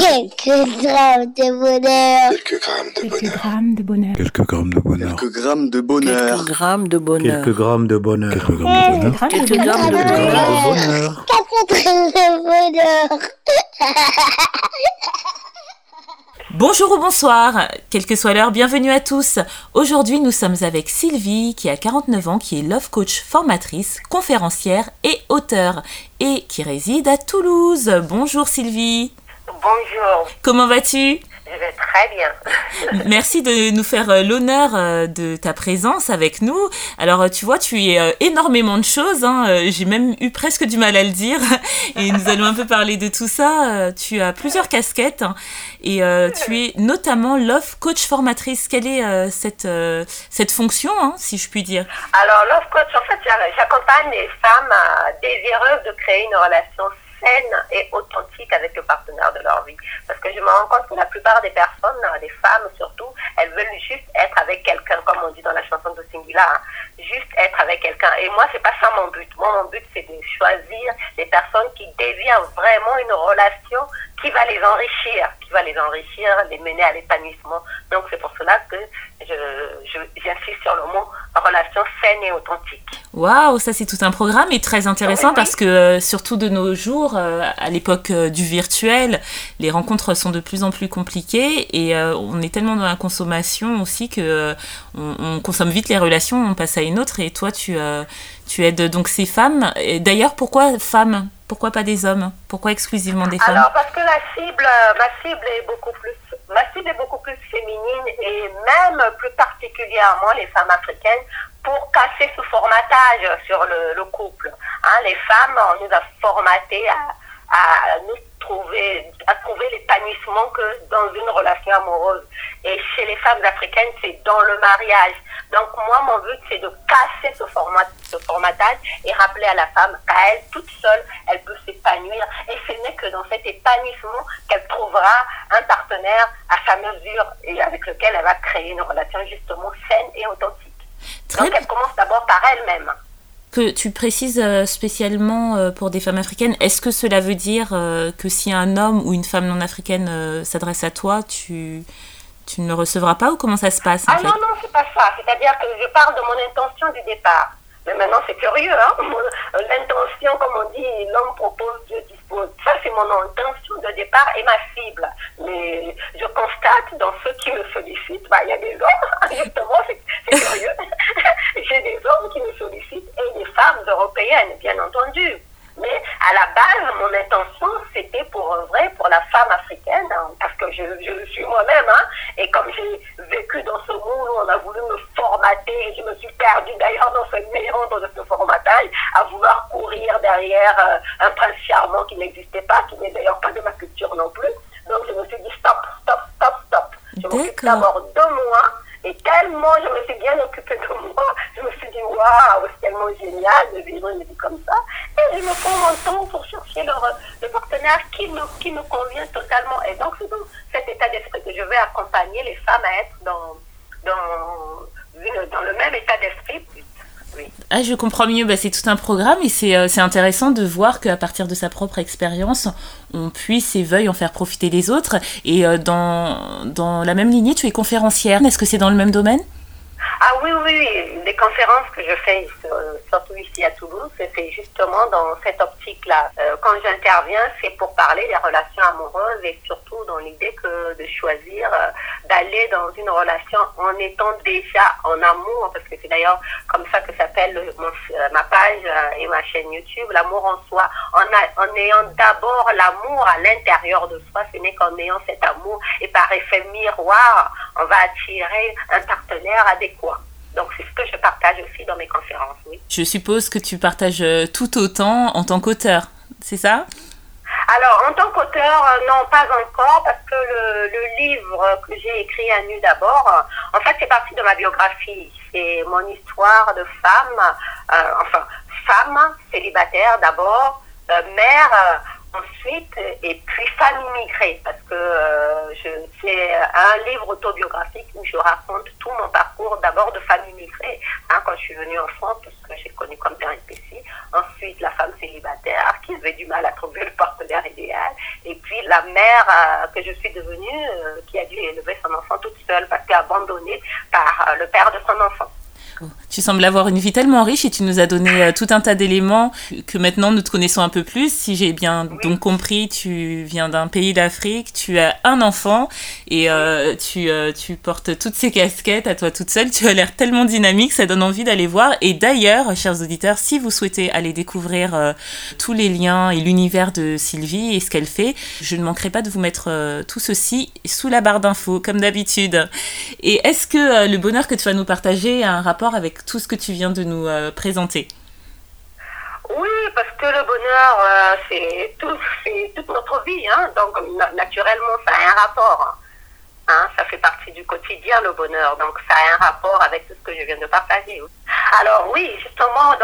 Quelques grammes de bonheur. Quelques grammes de Quelques bonheur. grammes de bonheur. Quelques grammes de bonheur. Quelques grammes de bonheur. Quelques grammes de bonheur. Quelques grammes de bonheur. Quelques grammes de bonheur. Quelques grammes de Quelques grammes bonheur. de bonheur. Quatre grammes de bonheur. Bonjour ou bonsoir, quelle que soit l'heure, bienvenue à tous. Aujourd'hui, nous sommes avec Sylvie, qui a 49 ans, qui est love coach formatrice, conférencière et auteure, et qui réside à Toulouse. Bonjour Sylvie, Bonjour, comment vas-tu? Je vais très bien. Merci de nous faire euh, l'honneur euh, de ta présence avec nous. Alors, euh, tu vois, tu es énormément de choses. hein, J'ai même eu presque du mal à le dire. Et nous allons un peu parler de tout ça. Tu as plusieurs casquettes. hein, Et tu es notamment Love Coach Formatrice. Quelle est cette, cette fonction, hein, si je puis dire? Alors, Love Coach, en fait, j'a- j'accompagne les femmes désireuses de créer une relation saine et authentique avec le partenaire de leur vie. Parce que je me rends compte que la plupart des personnes, euh, des femmes surtout, elles veulent juste être avec quelqu'un, comme on dit dans la chanson de Singula, hein, juste être avec quelqu'un. Et moi, c'est pas ça mon but. Moi, mon but, c'est de choisir des personnes qui désirent vraiment une relation qui va les enrichir, qui va les enrichir, les mener à l'épanouissement. Donc, c'est pour cela que je, je- j'insiste sur le mot relation saine et authentique. Waouh, ça c'est tout un programme et très intéressant Oui, oui. parce que euh, surtout de nos jours, euh, à l'époque euh, du virtuel, les rencontres sont de plus en plus compliquées et on est tellement dans la consommation aussi que euh, on, on consomme vite les relations, on passe à une autre et toi tu tu aides donc ces femmes. D'ailleurs, pourquoi femmes? Pourquoi pas des hommes? Pourquoi exclusivement des femmes? Alors, parce que la cible, ma cible est beaucoup plus, ma cible est beaucoup plus féminine et même plus particulièrement les femmes africaines pour casser ce formatage sur le, le couple. Hein, les femmes, on nous a formaté à, nous trouver, à trouver l'épanouissement que dans une relation amoureuse. Et chez les femmes africaines, c'est dans le mariage. Donc moi, mon but, c'est de casser ce, ce formatage et rappeler à la femme qu'à elle, toute seule, elle peut s'épanouir. Et ce n'est que dans cet épanouissement qu'elle trouvera un partenaire à sa mesure et avec lequel elle va créer une relation justement saine et authentique. Très Donc elle commence d'abord par elle-même. que tu précises euh, spécialement euh, pour des femmes africaines. Est-ce que cela veut dire euh, que si un homme ou une femme non africaine s'adresse à toi, tu tu ne le recevras pas ou comment ça se passe en Ah fait? non, non, c'est pas ça. C'est-à-dire que je parle de mon intention du départ. Mais maintenant, c'est curieux, hein. L'intention, comme on dit, l'homme propose, Dieu dispose. Ça, c'est mon intention de départ et ma cible. Mais je constate dans ceux qui me sollicitent, bah, il y a des hommes, justement, c'est c'est curieux. J'ai des hommes qui me sollicitent et des femmes européennes, bien entendu. Mais à la base, mon intention, c'était pour euh, vrai, pour la femme africaine, hein, parce que je, je le suis moi-même, hein, et comme j'ai vécu dans ce monde où on a voulu me formater, je me suis perdue d'ailleurs dans ce méandre de ce formatage, à vouloir courir derrière euh, un prince charmant qui n'existait pas, qui n'est d'ailleurs pas de ma culture non plus. Donc je me suis dit stop, stop, stop, stop. Je m'occupe D'accord. d'abord de moi, et tellement je me suis bien occupée de moi, je me suis dit waouh, c'est tellement génial de vivre une vie comme ça. Et je me prends mon temps pour chercher le, le partenaire qui me, qui me convient totalement. Et donc c'est dans cet état d'esprit que je vais accompagner les femmes à être dans, dans, une- dans le même état d'esprit. Oui. Ah, je comprends mieux, bah, c'est tout un programme et c'est euh, c'est intéressant de voir qu'à partir de sa propre expérience, on puisse et veuille en faire profiter les autres. Et euh, dans, dans la même lignée, tu es conférencière. Est-ce que c'est dans le même domaine? Ah oui, oui. Les conférences que je fais, euh, surtout ici à Toulouse, c'est justement dans cette optique-là. Euh, quand j'interviens, c'est pour parler des relations amoureuses et surtout dans l'idée que de choisir euh, d'aller dans une relation en étant déjà en amour, parce que c'est d'ailleurs comme ça que s'appelle ma page et ma chaîne YouTube, l'amour en soi. En, en ayant d'abord l'amour à l'intérieur de soi, ce n'est qu'en ayant cet amour et par effet miroir, on va attirer un partenaire adéquat. Donc c'est ce que je partage aussi dans mes conférences, oui. Je suppose que tu partages euh, tout autant en tant qu'auteur, c'est ça? Alors, en tant qu'auteur, euh, non, pas encore, parce que le, le livre que j'ai écrit à nu d'abord, euh, en fait, c'est parti de ma biographie. C'est mon histoire de femme, euh, enfin, femme célibataire d'abord, euh, mère, ensuite, et puis femme immigrée, parce que euh, c'est un livre autobiographique où je raconte tout mon parcours d'abord de femme immigrée, hein, quand je suis venue en France, parce que j'ai connu comme péripétie, ensuite la femme célibataire qui avait du mal à trouver le partenaire idéal, et puis la mère euh, que je suis devenue, euh, qui a dû élever son enfant toute seule parce qu'elle est abandonnée par le père de son enfant. Tu sembles avoir une vie tellement riche et tu nous as donné euh, tout un tas d'éléments que maintenant nous te connaissons un peu plus. Si j'ai bien donc compris, tu viens d'un pays d'Afrique, tu as un enfant et euh, tu, euh, tu portes toutes ces casquettes à toi toute seule. Tu as l'air tellement dynamique, ça donne envie d'aller voir. Et d'ailleurs, chers auditeurs, si vous souhaitez aller découvrir tous les liens et l'univers de Sylvie et ce qu'elle fait, je ne manquerai pas de vous mettre tout ceci sous la barre d'infos, comme d'habitude. Et est-ce que le bonheur que tu vas nous partager a un rapport avec tout ce que tu viens de nous euh, présenter? Oui, parce que le bonheur, euh, c'est tout, toute notre vie. Hein. donc, naturellement, ça a un rapport. Hein. ça fait partie du quotidien, le bonheur. Donc, ça a un rapport avec tout ce que je viens de partager. Alors, oui, justement,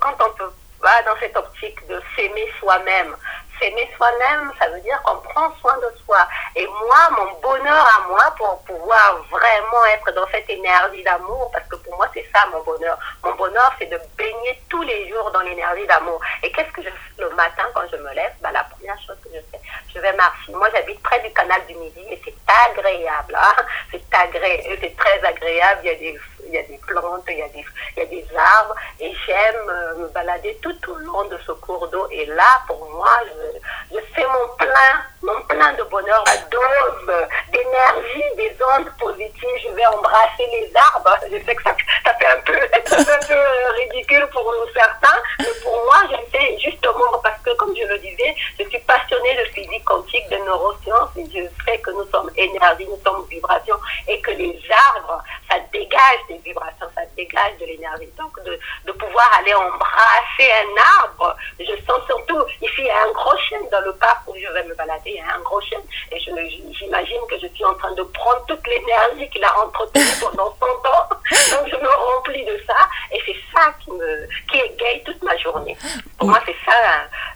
quand on peut, va dans cette optique de s'aimer soi-même, s'aimer soi-même, ça veut dire qu'on prend soin de soi. Et moi, mon bonheur à moi, pour pouvoir vraiment être dans cette énergie d'amour, parce que pour moi, c'est ça mon bonheur. Mon bonheur, c'est de baigner tous les jours dans l'énergie d'amour. Et qu'est-ce que je fais le matin quand je me lève? Bah, La première chose que je fais, je vais marcher. Moi, j'habite près du canal du Midi et c'est agréable. Hein. C'est agréable, c'est très agréable. Il y a des il y a des plantes, il y a des, il y a des arbres, et j'aime euh, me balader tout au long de ce cours d'eau. Et là, pour moi, je, je fais mon plein, mon plein de bonheur, la dose d'énergie, des ondes positives. Je vais embrasser les arbres. Je sais que ça, ça fait un peu, un peu ridicule pour certains, mais pour moi, je fais justement parce que, comme je le disais, je suis passionnée de physique quantique, de neurosciences, et je sais que nous sommes énergie, nous sommes vibration, et que les arbres, ça dégage ça dégage de l'énergie. Donc, de, de, pouvoir aller embrasser un arbre, je sens surtout, ici, il y a un gros chêne dans le parc où je vais me balader, il y a un gros chêne, et j'imagine que je suis en train de prendre toute l'énergie qu'il a entretenue pendant 100 ans. Donc, je me remplis de ça, et c'est ça qui, me, qui égaye toute ma journée. Pour moi, c'est ça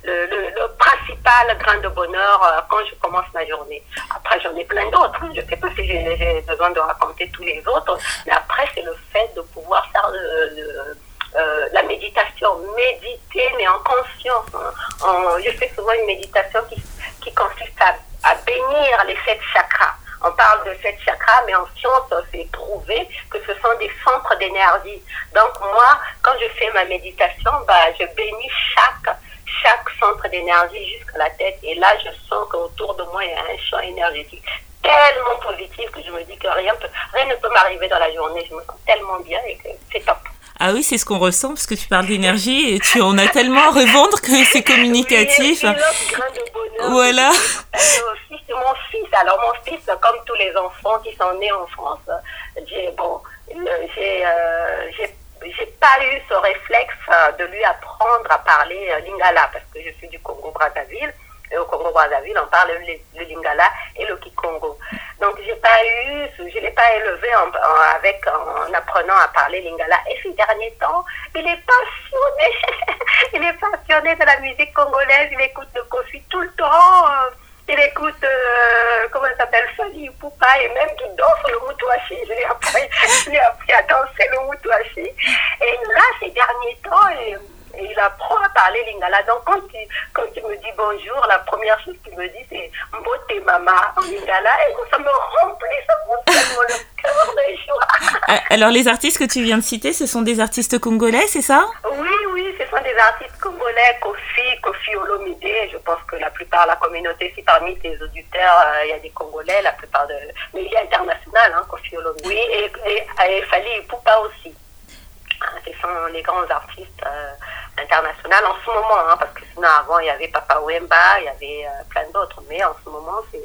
le, le, le, principal grain de bonheur euh, quand je commence ma journée. Après, j'en ai plein d'autres. Je ne sais pas si j'ai besoin de raconter tous les autres, mais après, c'est le fait de pouvoir faire euh, la méditation, méditer, mais en conscience. Hein. je fais souvent une méditation qui, qui consiste à, à bénir les sept chakras. On parle de sept chakras, mais en science, c'est prouvé que ce sont des centres d'énergie. Donc moi, quand je fais ma méditation, bah, je bénis chaque chaque centre d'énergie jusqu'à la tête. Et là, je sens qu'autour de moi, il y a un champ énergétique tellement positif que je me dis que rien, peut, rien ne peut m'arriver dans la journée. Je me sens tellement bien et que c'est top. Ah oui, c'est ce qu'on ressent parce que tu parles d'énergie et tu en as tellement à revendre que c'est communicatif. Oui, grain de bonheur. Voilà. C'est mon fils. Alors mon fils, comme tous les enfants qui sont nés en France, j'ai bon, j'ai euh, j'ai pas eu ce réflexe euh, de lui apprendre à parler euh, lingala parce que je suis du Congo-Brazzaville. Et au Congo-Brazzaville, on parle le, lingala et le kikongo. Donc, j'ai pas eu, je l'ai pas élevé en, avec, en apprenant à parler lingala. Et ces derniers temps, il est passionné. il est passionné de la musique congolaise. Il écoute le Kofi tout le temps. Euh, il écoute, euh, comment ça s'appelle, Fali Poupa, et même qui danse le Mutuashi. Je l'ai appris, appris, à danser le Mutuashi. Et là, ces derniers temps, et, il apprend à parler lingala. Donc, quand il, quand il me dit bonjour, la première chose qu'il me dit, c'est Mbote Mama en lingala. Et ça me remplit, ça me tellement le cœur de joie. Ah, alors, les artistes que tu viens de citer, ce sont des artistes congolais, c'est ça? Oui, oui, ce sont des artistes Olomide. Je pense que la plupart de la communauté, si parmi tes auditeurs, euh, il y a des Congolais, la plupart de. Mais il est international, hein, Kofi Olomide. Oui, et, et, et Fali Poupa aussi. Hein, ce sont les grands artistes euh, internationaux en ce moment, hein, parce que sinon avant il y avait Papa Wemba, il y avait euh, plein d'autres, mais en ce moment c'est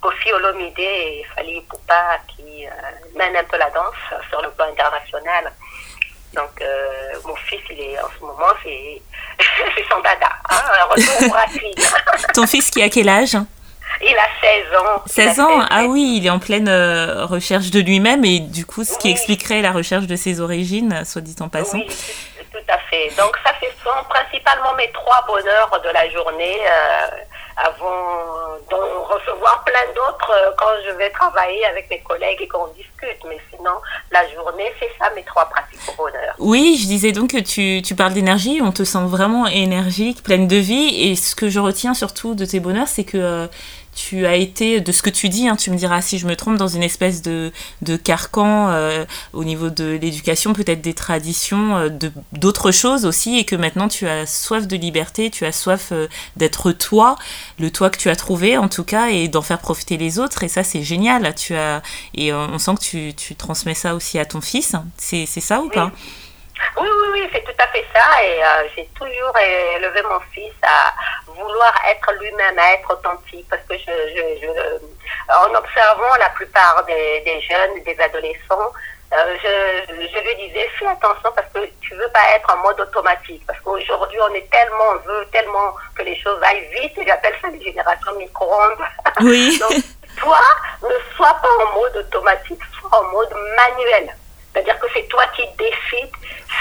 Kofi Olomide et Fali Poupa qui euh, mènent un peu la danse sur le plan international. Donc mon fils, il est en ce moment, c'est son dada. Hein, Ton fils qui a quel âge? Il a 16 ans. 16 ans Ah oui, il est en pleine euh, recherche de lui-même et du coup, ce qui expliquerait la recherche de ses origines, soit dit en passant. Oui, tout à fait. Donc ça, ce sont principalement mes trois bonheurs de la journée. Euh, avant d'en recevoir plein d'autres euh, quand je vais travailler avec mes collègues et qu'on discute. Mais sinon, la journée, c'est ça mes trois principaux bonheurs. Oui, je disais donc que tu, tu parles d'énergie, on te sent vraiment énergique, pleine de vie. Et ce que je retiens surtout de tes bonheurs, c'est que tu as été, de ce que tu dis, hein, tu me diras si je me trompe, dans une espèce de, de carcan euh, au niveau de l'éducation, peut-être des traditions, euh, de d'autres choses aussi, et que maintenant tu as soif de liberté, tu as soif euh, d'être toi, le toi que tu as trouvé en tout cas, et d'en faire profiter les autres. Et ça, c'est génial. Tu as et on sent que tu, tu transmets ça aussi à ton fils. C'est ça ou pas? oui, oui, oui, c'est tout à fait ça. Et euh, j'ai toujours élevé mon fils à vouloir être lui-même, à être authentique. Parce que je, je, je, en observant la plupart des, des jeunes, des adolescents, euh, je, je lui disais, fais attention parce que tu veux pas être en mode automatique. Parce qu'aujourd'hui, on est tellement, on veut tellement que les choses aillent vite. Et j'appelle ça les générations micro-ondes. Oui. Donc, toi, ne sois pas en mode automatique, sois en mode manuel. C'est-à-dire que c'est toi qui décides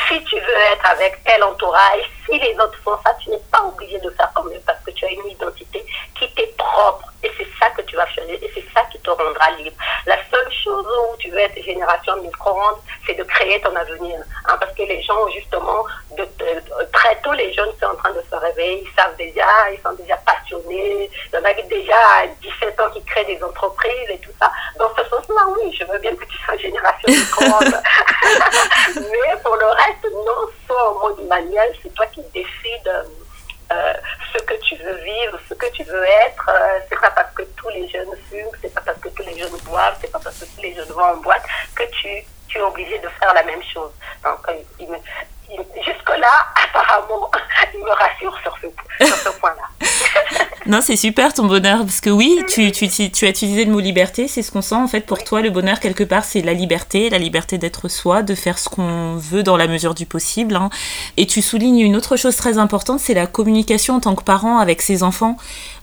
si tu veux être avec tel entourage, si les autres font ça, tu n'es pas obligé de faire comme eux parce que tu as une identité qui t'est propre. Et c'est ça que tu vas choisir et c'est ça qui te rendra libre. La seule chose où tu veux être génération micro-ondes, c'est de créer ton avenir. Hein, parce que les gens, justement, très tôt, les jeunes sont en train de se réveiller, ils savent déjà, ils sont déjà passionnés. Il y en a déjà à 17 ans qui créent des entreprises et tout ça. Dans ce sens-là, oui, je veux bien que tu sois génération micro-ondes. Mais pour le reste, non, soit en mode manuel, c'est toi qui décides euh, ce que tu veux vivre, ce que tu veux être. Euh, c'est pas parce que tous les jeunes fument, c'est pas parce que tous les jeunes boivent, c'est pas parce que tous les jeunes vont en boîte que tu, es obligé de faire la même chose. Donc, euh, jusque-là, apparemment, il me rassure sur ce point-là. non, c'est super ton bonheur, parce que oui, tu, as utilisé le mot liberté, c'est ce qu'on sent en fait pour toi. Le bonheur, quelque part, c'est la liberté, la liberté d'être soi, de faire ce qu'on veut dans la mesure du possible. Hein. Et tu soulignes une autre chose très importante, c'est la communication en tant que parent avec ses enfants,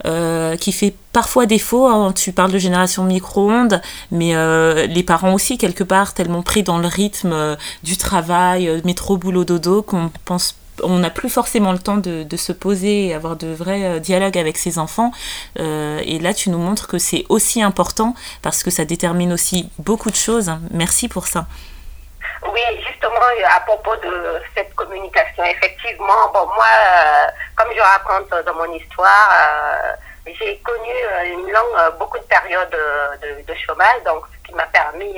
euh, qui fait parfois défaut. Hein. Tu parles de génération micro-ondes, mais euh, les parents aussi, quelque part, tellement pris dans le rythme euh, du travail, métro, boulot, dodo, qu'on pense on n'a plus forcément le temps de, se poser et avoir de vrais euh, dialogues avec ses enfants. Euh, et là, tu nous montres que c'est aussi important parce que ça détermine aussi beaucoup de choses. Merci pour ça. Oui, justement, à propos de cette communication, effectivement, moi, euh, comme je raconte dans mon histoire, euh, j'ai connu une longue, beaucoup de périodes de, de chômage, donc ce qui m'a permis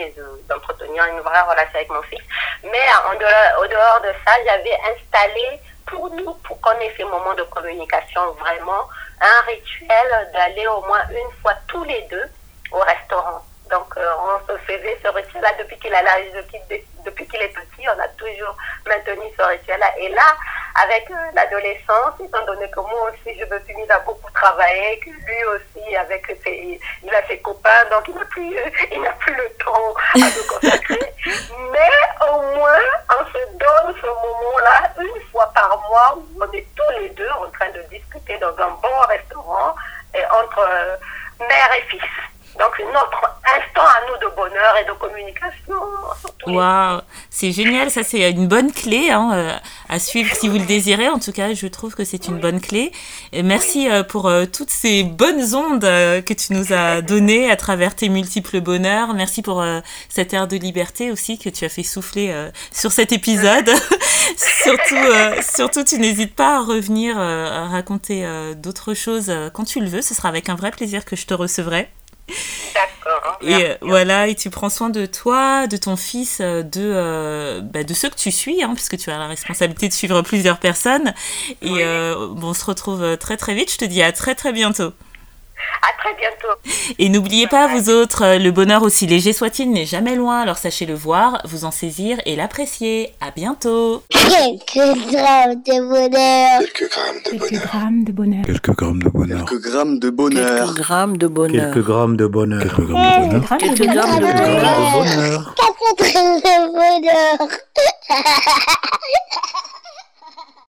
d'entretenir une vraie relation avec mon fils. Mais en dehors, au dehors de ça, j'avais installé pour nous, pour qu'on ait ces moments de communication vraiment, un rituel d'aller au moins une fois tous les deux au restaurant. Donc, euh, on se faisait ce rituel-là depuis qu'il depuis qu'il est petit, on a toujours maintenu ce rituel-là. Et là, avec euh, l'adolescence, étant donné que moi aussi, je me suis mise à beaucoup travailler, que lui aussi, avec ses, il a ses copains, donc il n'a plus, il n'a plus le temps à nous consacrer. Mais au moins, on se donne ce moment-là une fois par mois où on est tous les deux en train de discuter dans un bon restaurant et entre euh, mère et fils. Donc, notre instant à nous de bonheur et de communication. Waouh, c'est génial, ça c'est une bonne clé hein, euh, suivre si vous le désirez. En tout cas, je trouve que c'est une bonne clé. Et merci euh, pour euh, toutes ces bonnes ondes euh, que tu nous as données à travers tes multiples bonheurs. Merci pour cette air de liberté aussi que tu as fait souffler sur cet épisode. surtout, surtout, tu n'hésites pas à revenir à raconter d'autres choses quand tu le veux. Ce sera avec un vrai plaisir que je te recevrai. D'accord. Et euh, voilà, et tu prends soin de toi, de ton fils, de, euh, bah, de ceux que tu suis, hein, puisque tu as la responsabilité de suivre plusieurs personnes. Et euh, bon, on se retrouve très très vite. Je te dis à très très bientôt. À très bientôt. Et n'oubliez pas, vous autres, euh, le bonheur aussi léger soit-il n'est jamais loin, alors sachez le voir, vous en saisir et l'apprécier. À bientôt. Quelques grammes de bonheur. Quelques grammes de Quelques bonheur. grammes de bonheur. Quelques grammes de bonheur. Quelques grammes de bonheur. Quelques grammes de bonheur. Quelques grammes de bonheur. Quelques grammes de bonheur. Quelques Quelques grammes de Quelques bonheur. grammes de bonheur. Quatre grammes de bonheur.